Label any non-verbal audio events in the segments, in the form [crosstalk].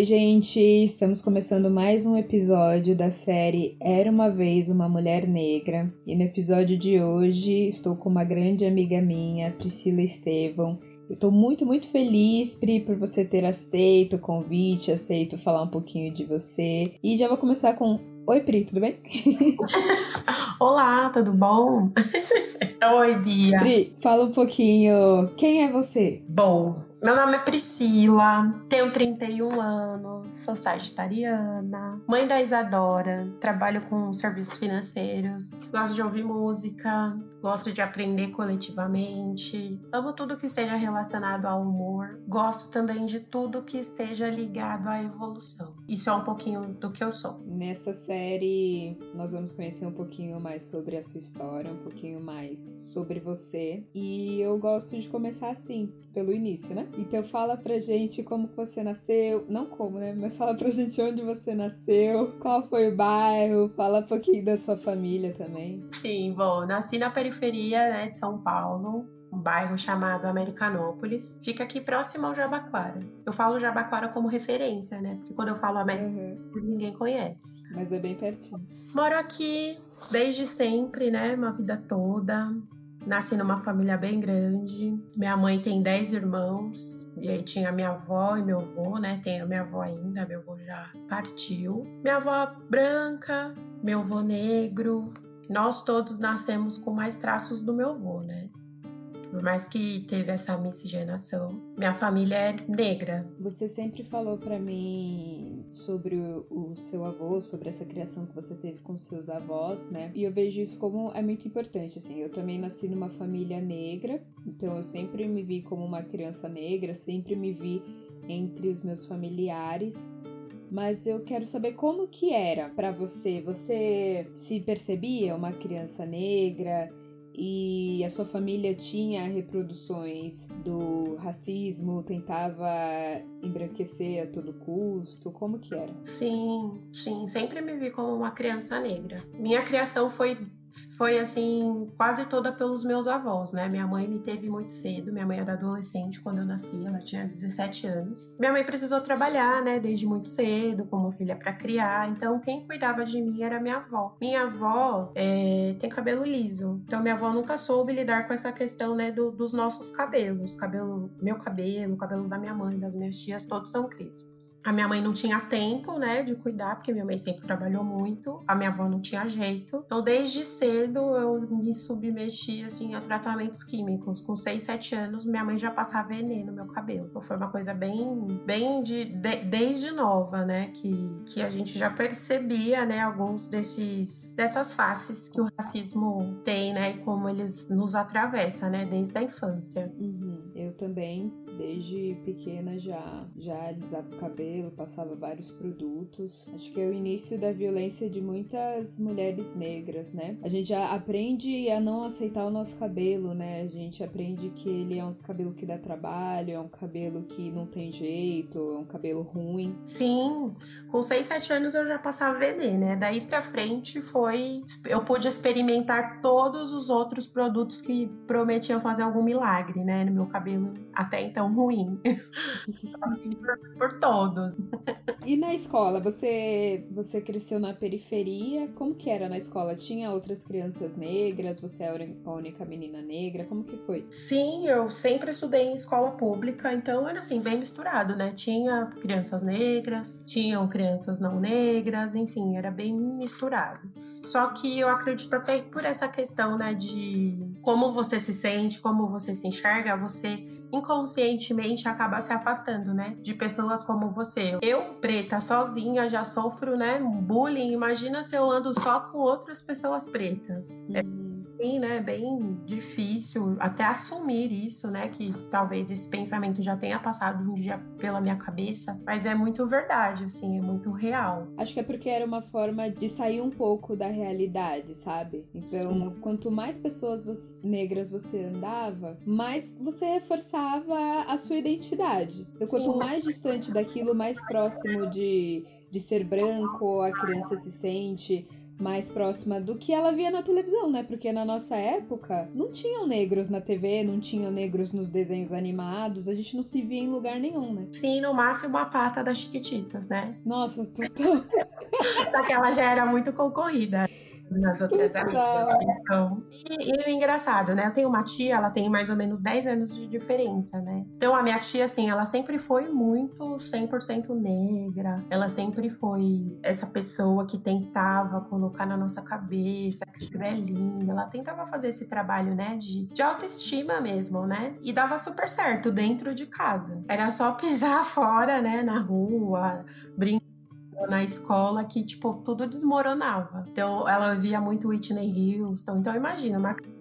Oi, gente! Estamos começando mais um episódio da série Era uma Vez uma Mulher Negra. E no episódio de hoje estou com uma grande amiga minha, Priscila Estevão. Eu estou muito, muito feliz, Pri, por você ter aceito o convite, aceito falar um pouquinho de você. E já vou começar com Oi, Pri, tudo bem? [laughs] Olá, tudo bom? [laughs] Oi, Bia. Pri, fala um pouquinho. Quem é você? Bom, meu nome é Priscila, tenho 31 anos, sou sagitariana, mãe da Isadora, trabalho com serviços financeiros, gosto de ouvir música, gosto de aprender coletivamente, amo tudo que esteja relacionado ao humor, gosto também de tudo que esteja ligado à evolução. Isso é um pouquinho do que eu sou. Nessa série, nós vamos conhecer um pouquinho mais sobre a sua história, um pouquinho mais sobre você, e eu gosto de começar assim, pelo início, né? Então fala pra gente como você nasceu, não como, né? Mas fala pra gente onde você nasceu, qual foi o bairro, fala um pouquinho da sua família também. Sim, bom, nasci na periferia, né, de São Paulo, um bairro chamado Americanópolis. Fica aqui próximo ao Jabaquara. Eu falo Jabaquara como referência, né? Porque quando eu falo América, uhum. ninguém conhece. Mas é bem pertinho. Moro aqui desde sempre, né? Uma vida toda. Nasci numa família bem grande. Minha mãe tem 10 irmãos. E aí tinha minha avó e meu avô, né? A minha avó ainda, meu avô já partiu. Minha avó branca, meu avô negro. Nós todos nascemos com mais traços do meu avô, né? Por mais que teve essa miscigenação, minha família é negra. Você sempre falou para mim sobre o, seu avô, sobre essa criação que você teve com seus avós, né? E eu vejo isso como é muito importante, assim. Eu também nasci numa família negra, então eu sempre me vi como uma criança negra, sempre me vi entre os meus familiares mas eu quero saber como que era para você. Você se percebia uma criança negra? E a sua família tinha reproduções do racismo, tentava embranquecer a todo custo? Como que era? Sim, sim, sempre me vi como uma criança negra. Minha criação foi foi assim, quase toda pelos meus avós, né? Minha mãe me teve muito cedo, minha mãe era adolescente quando eu nasci, ela tinha 17 anos. Minha mãe precisou trabalhar, né, desde muito cedo, como filha para criar, então quem cuidava de mim era minha avó. Minha avó é, tem cabelo liso, então minha avó nunca soube lidar com essa questão, né, do, dos nossos cabelos. Cabelo, meu cabelo, cabelo da minha mãe, das minhas tias, todos são crespos. A minha mãe não tinha tempo, né, de cuidar, porque minha mãe sempre trabalhou muito, a minha avó não tinha jeito. Então, desde cedo eu me submeti assim a tratamentos químicos. Com 6, 7 anos, minha mãe já passava veneno no meu cabelo. Foi uma coisa bem, bem de, de, desde nova, né, que, que a gente já percebia, né, alguns desses dessas faces que o racismo tem, né, e como eles nos atravessa, né, desde a infância. Uhum. Eu também desde pequena já já alisava o cabelo, passava vários produtos. Acho que é o início da violência de muitas mulheres negras, né? A gente já aprende a não aceitar o nosso cabelo, né? A gente aprende que ele é um cabelo que dá trabalho, é um cabelo que não tem jeito, é um cabelo ruim. Sim, com 6, 7 anos eu já passava vender, né? Daí pra frente foi. Eu pude experimentar todos os outros produtos que prometiam fazer algum milagre, né? No meu cabelo até então ruim. por, [laughs] por todos. E na escola, você você cresceu na periferia? Como que era na escola? Tinha outras crianças negras? Você era a única menina negra? Como que foi? Sim, eu sempre estudei em escola pública, então era assim, bem misturado, né? Tinha crianças negras, tinham crianças não negras, enfim, era bem misturado. Só que eu acredito até por essa questão, né, de como você se sente, como você se enxerga, você inconscientemente acaba se afastando, né? De pessoas como você. Eu, preta, sozinha, já sofro, né? Bullying. Imagina se eu ando só com outras pessoas pretas. É uhum. Bem, né, bem difícil até assumir isso, né, que talvez esse pensamento já tenha passado um dia pela minha cabeça, mas é muito verdade, assim, é muito real. Acho que é porque era uma forma de sair um pouco da realidade, sabe? Então, Sim. quanto mais pessoas você, negras você andava, mais você reforçava a sua identidade. Então, quanto Sim. mais distante daquilo, mais próximo de, de ser branco a criança se sente mais próxima do que ela via na televisão, né? Porque na nossa época não tinham negros na TV, não tinham negros nos desenhos animados, a gente não se via em lugar nenhum, né? Sim, no máximo a pata das Chiquititas, né? Nossa, total. [laughs] Só que ela já era muito concorrida nas outras amigas. Então, e, e, o engraçado, né? Eu tenho uma tia, ela tem mais ou menos 10 anos de diferença, né? Então a minha tia, assim, ela sempre foi muito 100% negra. Ela sempre foi essa pessoa que tentava colocar na nossa cabeça que isso é linda. Ela tentava fazer esse trabalho, né? De, de autoestima mesmo, né? E dava super certo dentro de casa. Era só [laughs] pisar fora, né? Na rua, brincar na escola que, tipo, tudo desmoronava. Então, ela via muito Whitney Houston. Então, imagina, uma criança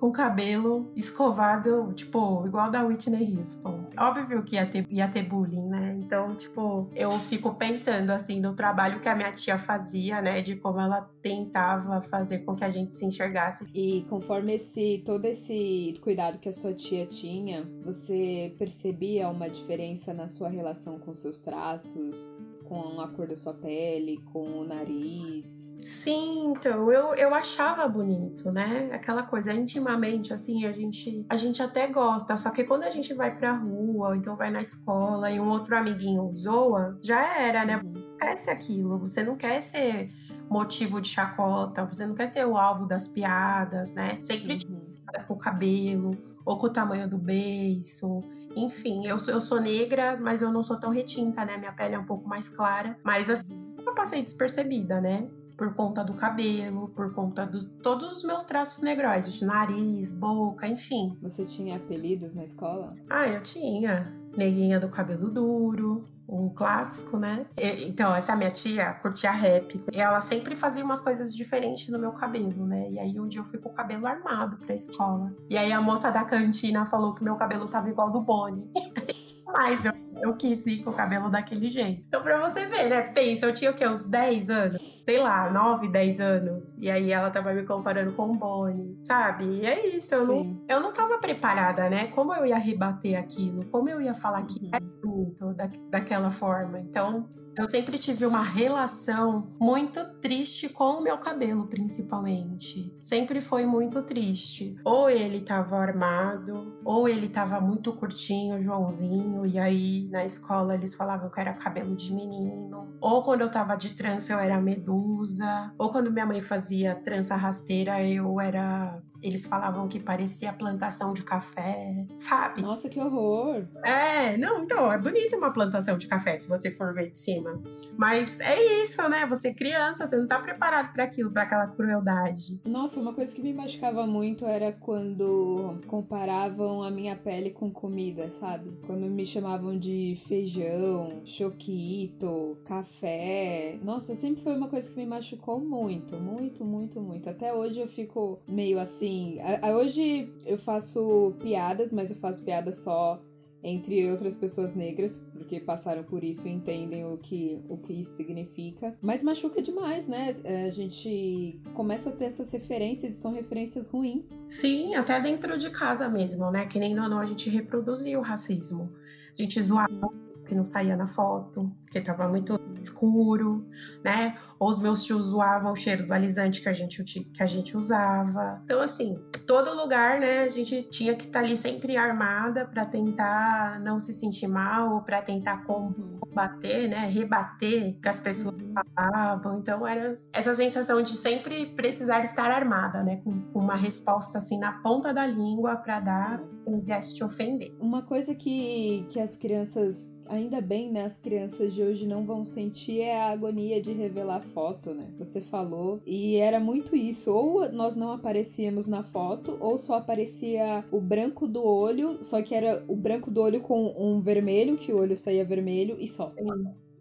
com cabelo escovado, tipo, igual da Whitney Houston. Óbvio que ia ter, ia ter bullying, né? Então, tipo, eu fico pensando, assim, no trabalho que a minha tia fazia, né? De como ela tentava fazer com que a gente se enxergasse. E conforme esse, todo esse cuidado que a sua tia tinha, você percebia uma diferença na sua relação com seus traços? Com a cor da sua pele, com o nariz. Sim, então, eu, eu achava bonito, né? Aquela coisa, intimamente, assim, a gente, a gente até gosta, só que quando a gente vai pra rua, ou então vai na escola e um outro amiguinho zoa, já era, né? Uhum. Quer ser aquilo, você não quer ser motivo de chacota, você não quer ser o alvo das piadas, né? Sempre uhum. com o cabelo, ou com o tamanho do beiço. Enfim, eu, eu sou negra, mas eu não sou tão retinta, né? Minha pele é um pouco mais clara. Mas assim, eu passei despercebida, né? Por conta do cabelo, por conta de todos os meus traços negroides, nariz, boca, enfim. Você tinha apelidos na escola? Ah, eu tinha. Neguinha do cabelo duro, o clássico, né? então, essa minha tia curtia rap. E ela sempre fazia umas coisas diferentes no meu cabelo, né? E aí um dia eu fui com o cabelo armado pra escola. E aí a moça da cantina falou que meu cabelo tava igual do Bonnie. [laughs] Mas eu, eu quis ir com o cabelo daquele jeito. Então, pra você ver, né? Pensa, eu tinha o quê? Uns 10 anos? Sei lá, 9, 10 anos. E aí ela tava me comparando com o Bonnie, sabe? E é isso, eu não, eu não tava preparada, né? Como eu ia rebater aquilo? Como eu ia falar que uhum. É bonito da, daquela forma? Então, eu sempre tive uma relação muito triste com o meu cabelo, principalmente. Sempre foi muito triste. Ou ele tava armado, ou ele tava muito curtinho, Joãozinho, e aí na escola eles falavam que era cabelo de menino. Ou quando eu tava de trança eu era medusa. Ou quando minha mãe fazia trança rasteira eu era eles falavam que parecia plantação de café, sabe? Nossa, que horror! É, não, então, é bonita uma plantação de café, se você for ver de cima. Mas é isso, né? Você é criança, você não tá preparado para aquilo, para aquela crueldade. Nossa, uma coisa que me machucava muito era quando comparavam a minha pele com comida, sabe? Quando me chamavam de feijão, choquito, café. Nossa, sempre foi uma coisa que me machucou muito, muito, muito, muito. Até hoje eu fico meio assim assim, a, a, hoje eu faço piadas, mas eu faço piadas só entre outras pessoas negras, porque passaram por isso e entendem o que, o que isso significa. Mas machuca demais, né? É, a gente começa a ter essas referências e são referências ruins. Sim, até dentro de casa mesmo, né? Que nem no a gente reproduzia o racismo. A gente zoava que não saía na foto, porque tava muito escuro, né? Ou os meus tios zoavam o cheiro do alisante que a gente, que a gente usava. Então, assim, todo lugar, né, a gente tinha que estar tá ali sempre armada para tentar não se sentir mal, para tentar combater, né, rebater que as pessoas uhum. falavam. Então, era essa sensação de sempre precisar estar armada, né, com uma resposta assim na ponta da língua para dar vez de te ofender. Uma coisa que, que as crianças, ainda bem, né, as crianças de hoje não vão sentir é a agonia de revelar foto, né? Você falou. E era muito isso. Ou nós não aparecíamos na foto, ou só aparecia o branco do olho, só que era o branco do olho com um vermelho, que o olho saía vermelho e só. Sim.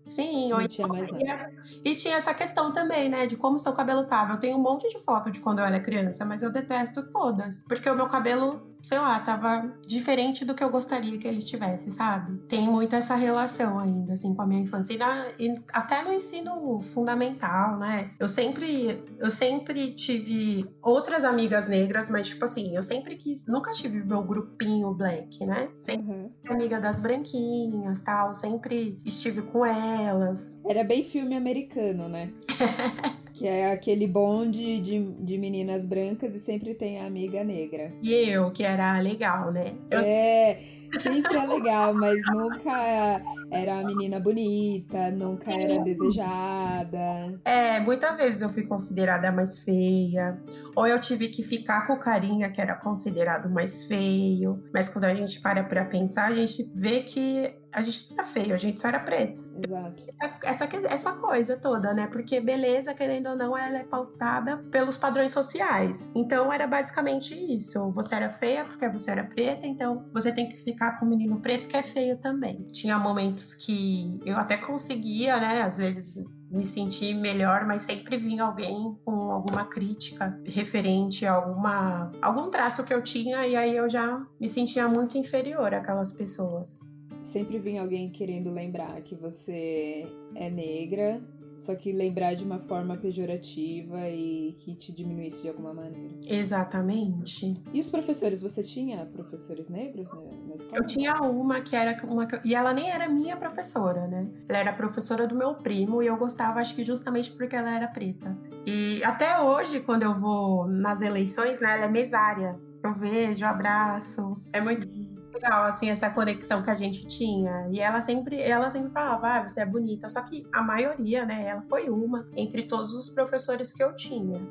Sim, não tinha mais nada. E tinha essa questão também, né, de como seu cabelo tava. Eu tenho um monte de foto de quando eu era criança, mas eu detesto todas. Porque o meu cabelo sei lá, tava diferente do que eu gostaria que ele estivesse, sabe? Tem muito essa relação ainda, assim, com a minha infância. E, na, e, até no ensino fundamental, né? Eu sempre, eu sempre tive outras amigas negras, mas, tipo assim, eu sempre quis, nunca tive meu grupinho black, né? Sempre uhum. amiga das branquinhas, tal, sempre estive com elas. Era bem filme americano, né? [laughs] Que é aquele bonde de, de meninas brancas e sempre tem a amiga negra. E eu, que era legal, né? Eu... É, sempre é legal, mas nunca era a menina bonita, nunca era desejada. É, muitas vezes eu fui considerada mais feia, ou eu tive que ficar com o carinha que era considerado mais feio. Mas quando a gente para pra pensar, a gente vê que a gente não era feio, a gente só era preto. Exato. Essa, essa coisa toda, né? Porque beleza, querendo ou não, ela é pautada pelos padrões sociais. Então era basicamente isso. Você era feia porque você era preta, então você tem que ficar com o menino preto que é feio também. Tinha momentos que eu até conseguia, né? Às vezes me sentir melhor, mas sempre vinha alguém com alguma crítica referente a alguma, algum traço que eu tinha e aí eu já me sentia muito inferior àquelas pessoas sempre vem alguém querendo lembrar que você é negra, só que lembrar de uma forma pejorativa e que te diminuísse de alguma maneira. Exatamente. E os professores? Você tinha professores negros na, escola? Eu tinha uma que era uma e ela nem era minha professora, né? Ela era professora do meu primo e eu gostava, acho que justamente porque ela era preta. E até hoje, quando eu vou nas eleições, né, ela é mesária. Eu vejo, abraço. É muito legal, assim, essa conexão que a gente tinha. E ela sempre, ela sempre falava, ah, você é bonita. Só que a maioria, né, ela foi uma entre todos os professores que eu tinha.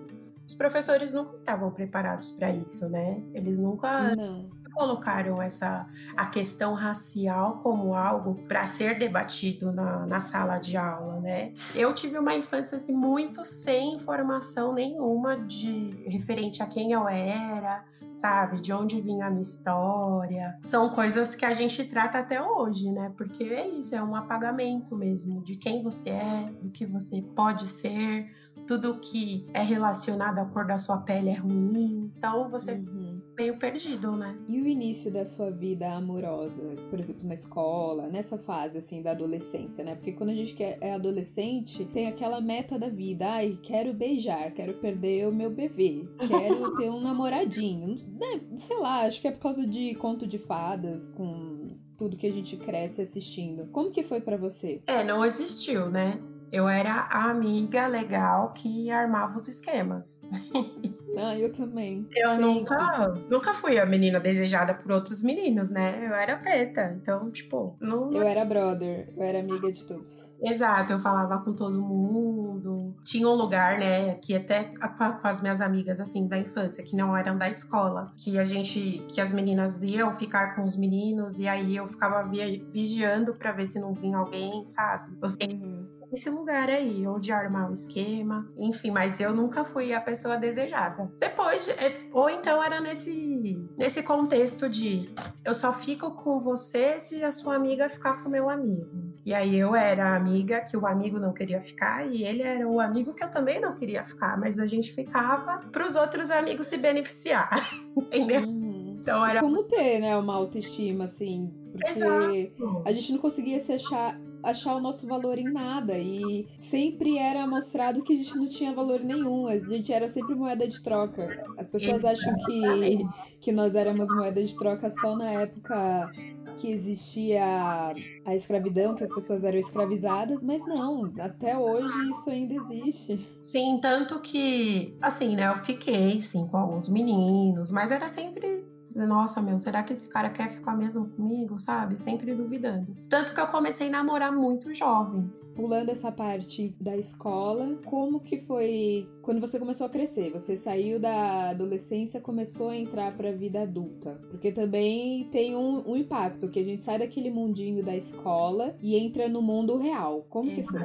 Os professores nunca estavam preparados para isso, né? Eles nunca Não. colocaram essa a questão racial como algo para ser debatido na, na sala de aula, né? Eu tive uma infância assim, muito sem informação nenhuma de referente a quem eu era, sabe? De onde vinha a minha história. São coisas que a gente trata até hoje, né? Porque é isso, é um apagamento mesmo de quem você é, do que você pode ser, tudo que é relacionado à cor da sua pele é ruim. Então você uhum. Meio perdido, né? E o início da sua vida amorosa, por exemplo, na escola, nessa fase assim da adolescência, né? Porque quando a gente é adolescente, tem aquela meta da vida, ai, quero beijar, quero perder o meu bebê, quero [laughs] ter um namoradinho. Né? Sei lá, acho que é por causa de conto de fadas com tudo que a gente cresce assistindo. Como que foi para você? É, não existiu, né? Eu era a amiga legal que armava os esquemas. [laughs] Ah, eu também. Eu nunca, nunca fui a menina desejada por outros meninos, né? Eu era preta, então, tipo, não. Eu era brother, eu era amiga de todos. Exato, eu falava com todo mundo. Tinha um lugar, né, que até com as minhas amigas, assim, da infância, que não eram da escola, que a gente, que as meninas iam ficar com os meninos e aí eu ficava vigiando para ver se não vinha alguém, sabe? Eu sempre. Uhum esse lugar aí, ou de armar o esquema, enfim, mas eu nunca fui a pessoa desejada. Depois, é, ou então era nesse, nesse contexto de eu só fico com você se a sua amiga ficar com meu amigo. E aí eu era a amiga que o amigo não queria ficar e ele era o amigo que eu também não queria ficar, mas a gente ficava para os outros amigos se beneficiar, [laughs] entendeu? Uhum. Então era como ter, né, uma autoestima assim, porque Exato. a gente não conseguia se achar achar o nosso valor em nada. E sempre era mostrado que a gente não tinha valor nenhum. A gente era sempre moeda de troca. As pessoas acham que, [laughs] que nós éramos moeda de troca só na época que existia a escravidão, que as pessoas eram escravizadas, mas não, até hoje isso ainda existe. Sim, tanto que, assim, né, eu fiquei, sim, com alguns meninos, mas era sempre nossa, meu, será que esse cara quer ficar mesmo comigo, sabe? Sempre duvidando. Tanto que eu comecei a namorar muito jovem. Pulando essa parte da escola, como que foi quando você começou a crescer? Você saiu da adolescência, começou a entrar para a vida adulta? Porque também tem um, um, impacto que a gente sai daquele mundinho da escola e entra no mundo real. Como que foi?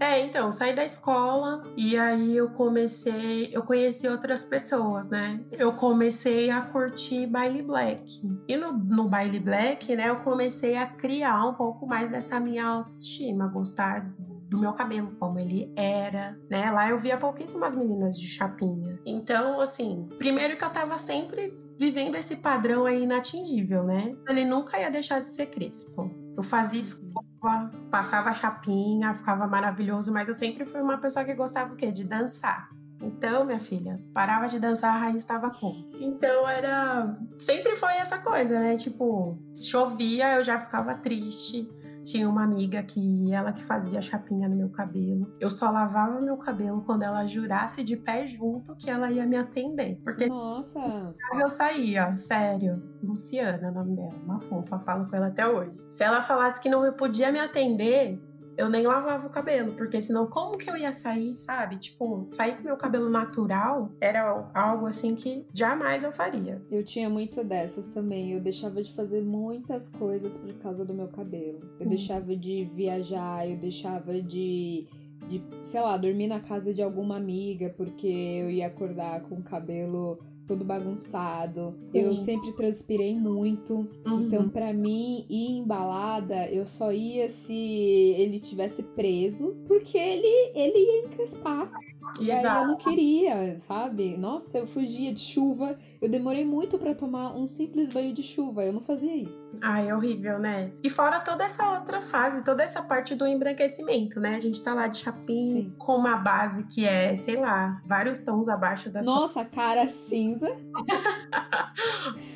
É, então, saí da escola e aí eu comecei, eu conheci outras pessoas, né? Eu comecei a curtir baile black. E no, no baile black, né, eu comecei a criar um pouco mais dessa minha autoestima, gostar do meu cabelo, como ele era, né? Lá eu via pouquíssimas meninas de chapinha. Então, assim, primeiro que eu tava sempre vivendo esse padrão aí inatingível, né? Ele nunca ia deixar de ser crespo. Eu fazia escova, passava chapinha, ficava maravilhoso, mas eu sempre fui uma pessoa que gostava o quê? De dançar. Então, minha filha, parava de dançar, a raiz estava com. Então era. Sempre foi essa coisa, né? Tipo, chovia, eu já ficava triste Tinha uma amiga que ela que fazia chapinha no meu cabelo. Eu só lavava meu cabelo quando ela jurasse de pé junto que ela ia me atender. Porque Nossa! eu saía, sério. Luciana, o nome dela, uma fofa, falo com ela até hoje. Se ela falasse que não podia me atender, eu nem lavava o cabelo, porque senão como que eu ia sair, sabe? Tipo, sair com meu cabelo natural era algo assim que jamais eu faria. Eu tinha muito dessas também. Eu deixava de fazer muitas coisas por causa do meu cabelo. Eu Hum. deixava de viajar, eu deixava de, de, sei lá, dormir na casa de alguma amiga porque eu ia acordar com o cabelo todo bagunçado. Sim. Eu sempre transpirei muito. Uhum. Então, pra mim, ir em balada, eu só ia se ele tivesse preso, porque ele, ele ia encrespar. E aí eu não queria, sabe? Nossa, eu fugia de chuva. Eu demorei muito pra tomar um simples banho de chuva. Eu não fazia isso. Ai, é horrível, né? E fora toda essa outra fase, toda essa parte do embranquecimento, né? A gente tá lá de chapinha Sim. com uma base que é, sei lá, vários tons abaixo da sua Nossa, cara cinza. [laughs]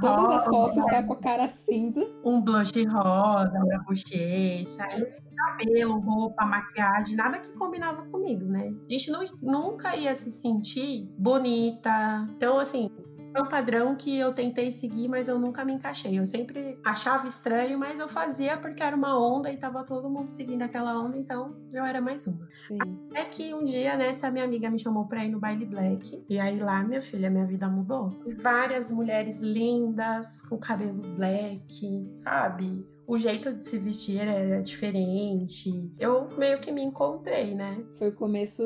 Todas as fotos tá com a cara cinza. um blush rosa na bochecha, cabelo, roupa, maquiagem, nada que combinava comigo, né? A gente nu- nunca ia se sentir bonita. Então, assim, é um padrão que eu tentei seguir, mas eu nunca me encaixei. Eu sempre achava estranho, mas eu fazia porque era uma onda e tava todo mundo seguindo aquela onda, então eu era mais uma. Sim. É que um dia, né, essa minha amiga me chamou pra ir no baile black. E aí lá, minha filha, minha vida mudou. Várias mulheres lindas, com cabelo black, sabe? O jeito de se vestir era diferente. Eu meio que me encontrei, né? Foi o começo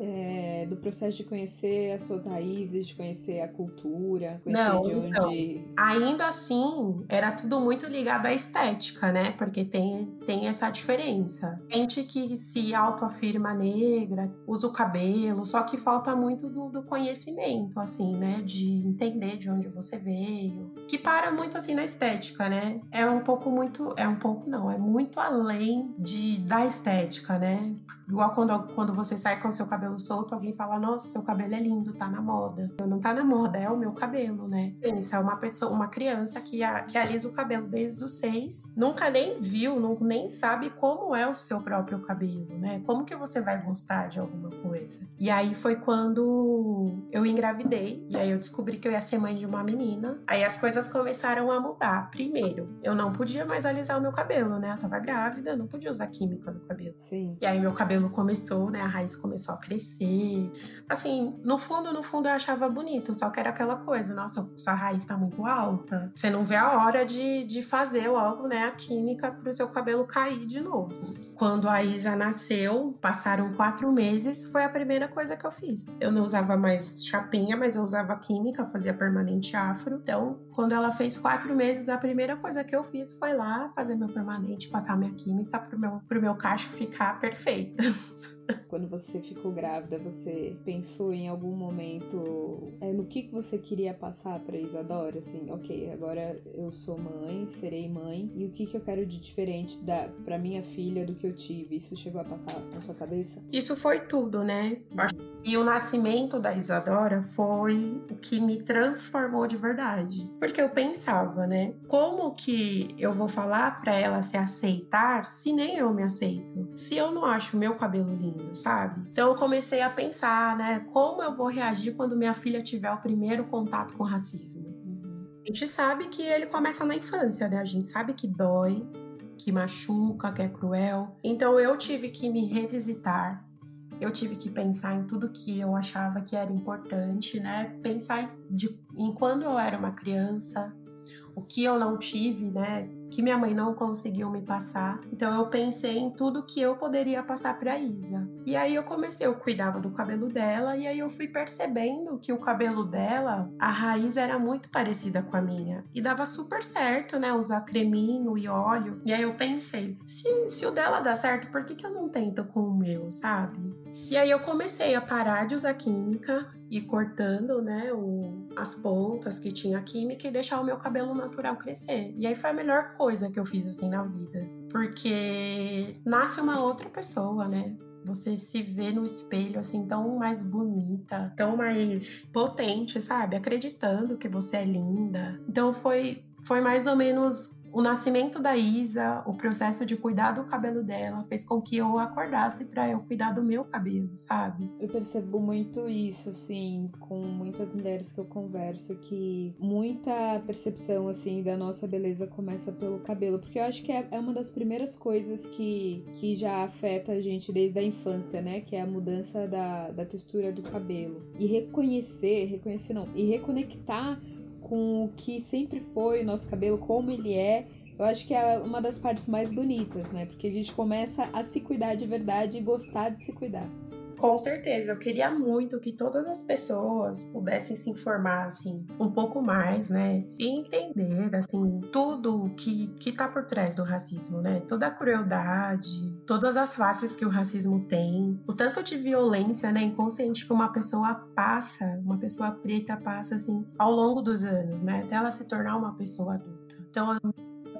é, do processo de conhecer as suas raízes, de conhecer a cultura, conhecer Não, de onde. Ainda assim, era tudo muito ligado à estética, né? Porque tem, tem essa diferença. Gente que se autoafirma negra, usa o cabelo, só que falta muito do, do conhecimento, assim, né? De entender de onde você veio. Que para muito, assim, na estética, né? É um pouco muito... É um pouco, não. É muito além de, da estética, né? Igual quando, quando você sai com seu cabelo solto, alguém fala, nossa, seu cabelo é lindo, tá na moda. Não tá na moda, é o meu cabelo, né? Pensa, uma pessoa, uma criança que, a- que alisa o cabelo desde os seis, nunca nem viu, não, nem sabe como é o seu próprio cabelo, né? Como que você vai gostar de alguma coisa? E aí foi quando eu engravidei, e aí eu descobri que eu ia ser mãe de uma menina. Aí as coisas começaram a mudar. Primeiro, eu não podia mais alisar o meu cabelo, né? Eu tava grávida, eu não podia usar química no cabelo. Sim. E aí meu cabelo começou, né? A raiz começou a crescer. Assim, no fundo, no fundo eu achava bonito, só que era aquela coisa, nossa, sua raiz tá muito alta. Você não vê a hora de, de fazer logo, né, a química pro seu cabelo cair de novo. Quando a Isa nasceu, passaram quatro meses, foi a primeira coisa que eu fiz. Eu não usava mais chapinha, mas eu usava química, fazia permanente afro. Então, quando ela fez quatro meses, a primeira coisa que eu fiz foi lá fazer meu permanente, passar minha química pro meu, pro meu cacho ficar perfeito. [laughs] Quando você ficou grávida, você pensou em algum momento é, no que, que você queria passar pra Isadora? Assim, ok, agora eu sou mãe, serei mãe, e o que, que eu quero de diferente da, pra minha filha do que eu tive? Isso chegou a passar na sua cabeça? Isso foi tudo, né? E o nascimento da Isadora foi o que me transformou de verdade. Porque eu pensava, né? Como que eu vou falar pra ela se aceitar se nem eu me aceito? Se eu não acho meu cabelo lindo, sabe? Então eu comecei a pensar, né? Como eu vou reagir quando minha filha tiver o primeiro contato com racismo? A gente sabe que ele começa na infância, né? A gente sabe que dói, que machuca, que é cruel. Então eu tive que me revisitar. Eu tive que pensar em tudo que eu achava que era importante, né? Pensar de, em quando eu era uma criança, o que eu não tive, né? Que minha mãe não conseguiu me passar. Então eu pensei em tudo que eu poderia passar para Isa. E aí eu comecei, eu cuidava do cabelo dela e aí eu fui percebendo que o cabelo dela, a raiz era muito parecida com a minha e dava super certo, né? Usar creminho e óleo. E aí eu pensei, se, se o dela dá certo, por que, que eu não tento com o meu, sabe? E aí eu comecei a parar de usar química e cortando, né, o, as pontas que tinha química e deixar o meu cabelo natural crescer. E aí foi a melhor coisa que eu fiz assim na vida, porque nasce uma outra pessoa, né? Você se vê no espelho assim tão mais bonita, tão mais potente, sabe? Acreditando que você é linda. Então foi foi mais ou menos o nascimento da Isa, o processo de cuidar do cabelo dela, fez com que eu acordasse para eu cuidar do meu cabelo, sabe? Eu percebo muito isso, assim, com muitas mulheres que eu converso, que muita percepção, assim, da nossa beleza começa pelo cabelo, porque eu acho que é, é uma das primeiras coisas que, que já afeta a gente desde a infância, né? Que é a mudança da, da textura do cabelo. E reconhecer, reconhecer não, e reconectar com o que sempre foi o nosso cabelo, como ele é. Eu acho que é uma das partes mais bonitas, né? Porque a gente começa a se cuidar de verdade e gostar de se cuidar. Com certeza, eu queria muito que todas as pessoas pudessem se informar assim um pouco mais, né? E entender assim tudo que que tá por trás do racismo, né? Toda a crueldade, todas as faces que o racismo tem, o tanto de violência, né, inconsciente que uma pessoa passa, uma pessoa preta passa assim ao longo dos anos, né? Até ela se tornar uma pessoa adulta. Então,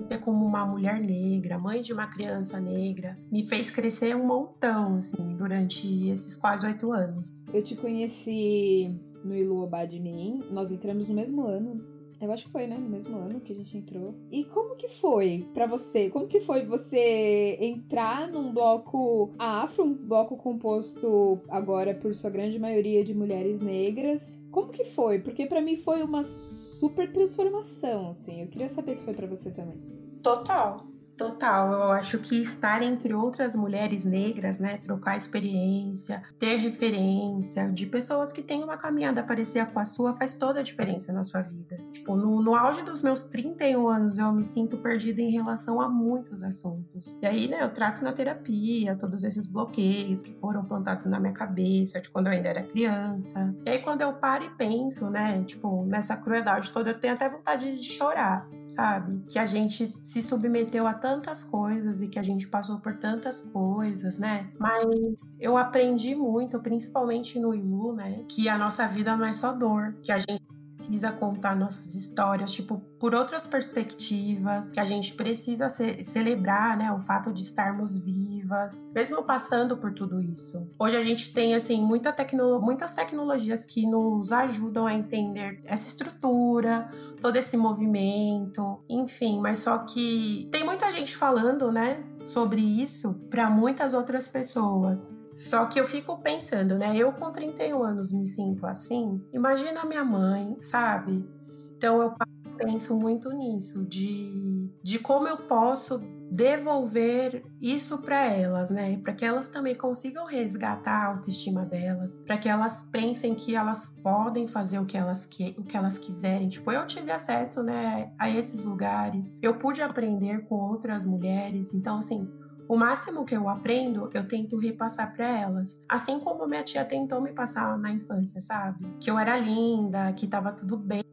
ter como uma mulher negra, mãe de uma criança negra, me fez crescer um montão, assim, durante esses quase oito anos. Eu te conheci no Iluobá de mim, nós entramos no mesmo ano. Eu acho que foi, né? No mesmo ano que a gente entrou. E como que foi para você? Como que foi você entrar num bloco afro, um bloco composto agora por sua grande maioria de mulheres negras? Como que foi? Porque para mim foi uma super transformação, assim. Eu queria saber se foi para você também. Total. Total, eu acho que estar entre outras mulheres negras, né, trocar experiência, ter referência de pessoas que têm uma caminhada parecida com a sua faz toda a diferença na sua vida. Tipo, no, no auge dos meus 31 anos, eu me sinto perdida em relação a muitos assuntos. E aí, né, eu trato na terapia todos esses bloqueios que foram plantados na minha cabeça de quando eu ainda era criança. E aí, quando eu paro e penso, né, tipo, nessa crueldade toda, eu tenho até vontade de chorar, sabe? Que a gente se submeteu a tantas coisas e que a gente passou por tantas coisas, né? Mas eu aprendi muito, principalmente no ILU, né? Que a nossa vida não é só dor, que a gente precisa contar nossas histórias, tipo, por outras perspectivas, que a gente precisa ce celebrar, né, o fato de estarmos vivas, mesmo passando por tudo isso. Hoje a gente tem, assim, muita tecno muitas tecnologias que nos ajudam a entender essa estrutura, todo esse movimento, enfim, mas só que tem muita gente falando, né, sobre isso para muitas outras pessoas. Só que eu fico pensando, né? Eu com 31 anos me sinto assim. Imagina a minha mãe, sabe? Então eu penso muito nisso, de, de como eu posso devolver isso para elas, né? Para que elas também consigam resgatar a autoestima delas, para que elas pensem que elas podem fazer o que elas que, o que elas quiserem. Tipo, eu tive acesso, né, a esses lugares. Eu pude aprender com outras mulheres. Então, assim, o máximo que eu aprendo, eu tento repassar para elas. Assim como minha tia tentou me passar na infância, sabe? Que eu era linda, que tava tudo bem,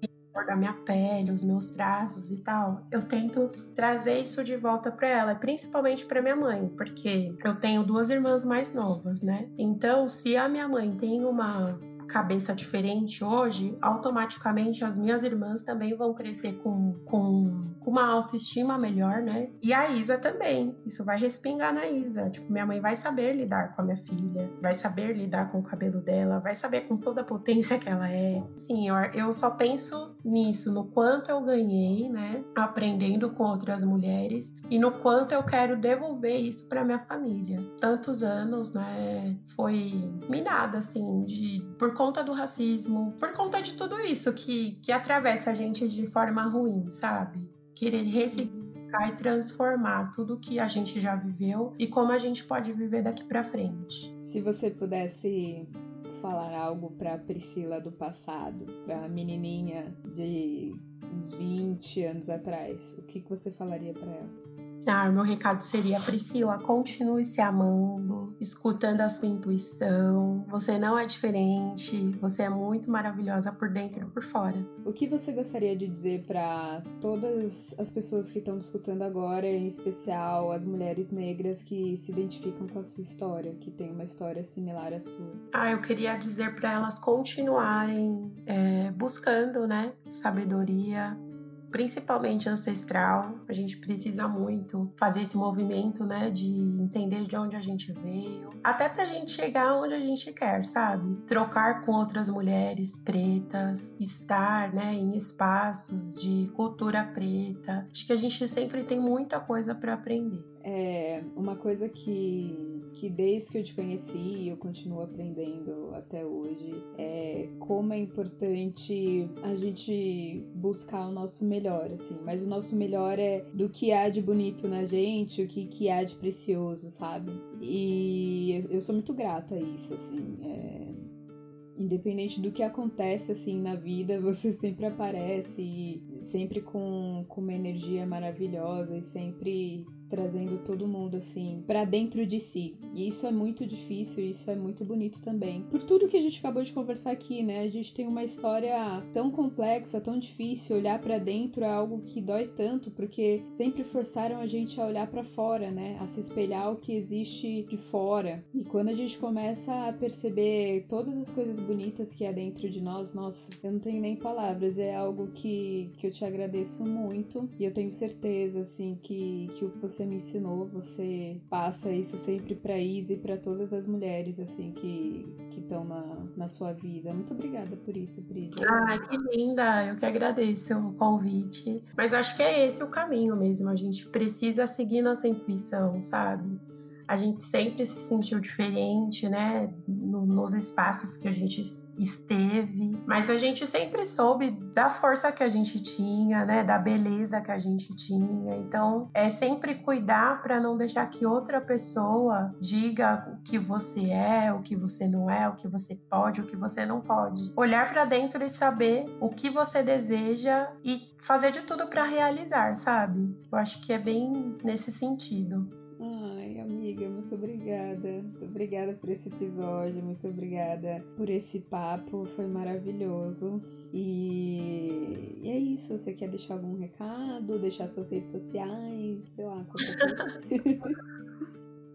da minha pele, os meus traços e tal. Eu tento trazer isso de volta para ela, principalmente para minha mãe, porque eu tenho duas irmãs mais novas, né? Então, se a minha mãe tem uma cabeça diferente hoje, automaticamente as minhas irmãs também vão crescer com, com, com uma autoestima melhor, né? E a Isa também. Isso vai respingar na Isa. Tipo, minha mãe vai saber lidar com a minha filha, vai saber lidar com o cabelo dela, vai saber com toda a potência que ela é. Sim, eu, eu só penso nisso, no quanto eu ganhei, né? Aprendendo com outras mulheres e no quanto eu quero devolver isso para minha família. Tantos anos, né? Foi minada, assim, de por conta do racismo, por conta de tudo isso que, que atravessa a gente de forma ruim, sabe? Querer ressignificar e transformar tudo que a gente já viveu e como a gente pode viver daqui para frente. Se você pudesse falar algo para Priscila do passado, para menininha de uns 20 anos atrás, o que, que você falaria para ela? Ah, meu recado seria, Priscila, continue se amando, escutando a sua intuição. Você não é diferente, você é muito maravilhosa por dentro e por fora. O que você gostaria de dizer para todas as pessoas que estão escutando agora, em especial as mulheres negras que se identificam com a sua história, que tem uma história similar à sua? Ah, eu queria dizer para elas continuarem é, buscando, né, sabedoria, principalmente ancestral. A gente precisa muito fazer esse movimento, né, de entender de onde a gente veio, até pra gente chegar onde a gente quer, sabe? Trocar com outras mulheres pretas, estar, né, em espaços de cultura preta. Acho que a gente sempre tem muita coisa para aprender. É uma coisa que, que desde que eu te conheci eu continuo aprendendo até hoje é como é importante a gente buscar o nosso melhor, assim. Mas o nosso melhor é do que há de bonito na gente, o que, que há de precioso, sabe? E eu, eu sou muito grata a isso, assim. É, independente do que acontece assim na vida, [laughs] você sempre aparece e sempre com, com uma energia maravilhosa e sempre trazendo todo mundo assim para dentro de si. E isso é muito difícil, isso é muito bonito também. Por tudo que a gente acabou de conversar aqui, né? A gente tem uma história tão complexa, tão difícil, olhar para dentro é algo que dói tanto, porque sempre forçaram a gente a olhar para fora, né? A se espelhar o que existe de fora. E quando a gente começa a perceber todas as coisas bonitas que há dentro de nós, nossa, eu não tenho nem palavras, é algo que, que eu te agradeço muito e eu tenho certeza assim que que o você me ensinou, você passa isso sempre para Isa e para todas as mulheres assim que estão na, na sua vida. Muito obrigada por isso, Pri. Ah, que linda! Eu que agradeço o convite. Mas acho que é esse o caminho mesmo. A gente precisa seguir nossa intuição, sabe? A gente sempre se sentiu diferente, né? No, nos espaços que a gente esteve, mas a gente sempre soube da força que a gente tinha, né, da beleza que a gente tinha. Então, é sempre cuidar para não deixar que outra pessoa diga o que você é, o que você não é, o que você pode, o que você não pode. Olhar para dentro e saber o que você deseja e fazer de tudo para realizar, sabe? Eu acho que é bem nesse sentido. Ai, amiga, muito obrigada. Muito obrigada por esse episódio, muito obrigada por esse papo foi maravilhoso. E, e é isso. Você quer deixar algum recado? Deixar suas redes sociais? Sei lá, qualquer coisa. [laughs]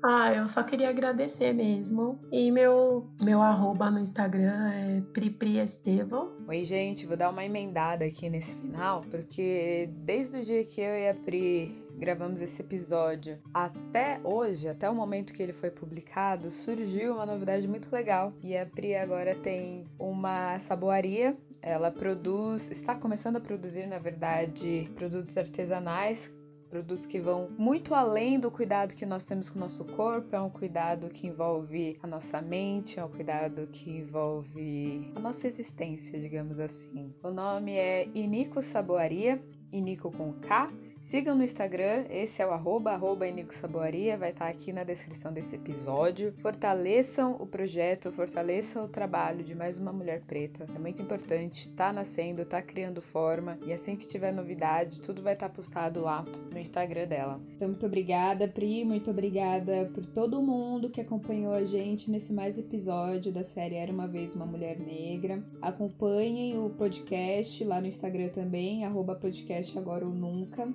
Ah, eu só queria agradecer mesmo. E meu, meu arroba no Instagram é pripriestevão. Oi, gente, vou dar uma emendada aqui nesse final, porque desde o dia que eu e a Pri gravamos esse episódio até hoje, até o momento que ele foi publicado, surgiu uma novidade muito legal. E a Pri agora tem uma saboaria. Ela produz, está começando a produzir, na verdade, produtos artesanais produtos que vão muito além do cuidado que nós temos com o nosso corpo, é um cuidado que envolve a nossa mente, é um cuidado que envolve a nossa existência, digamos assim. O nome é Inico Saboaria, Inico com K, Sigam no Instagram, esse é o arroba, arroba Saboaria, vai estar tá aqui na descrição desse episódio. Fortaleçam o projeto, fortaleçam o trabalho de mais uma mulher preta. É muito importante, tá nascendo, tá criando forma e assim que tiver novidade, tudo vai estar tá postado lá no Instagram dela. Então, muito obrigada, Pri, muito obrigada por todo mundo que acompanhou a gente nesse mais episódio da série Era uma Vez uma Mulher Negra. Acompanhem o podcast lá no Instagram também, arroba podcast agora ou nunca.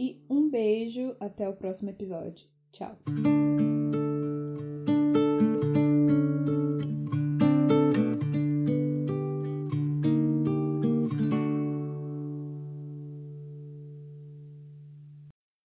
E um beijo, até o próximo episódio. Tchau!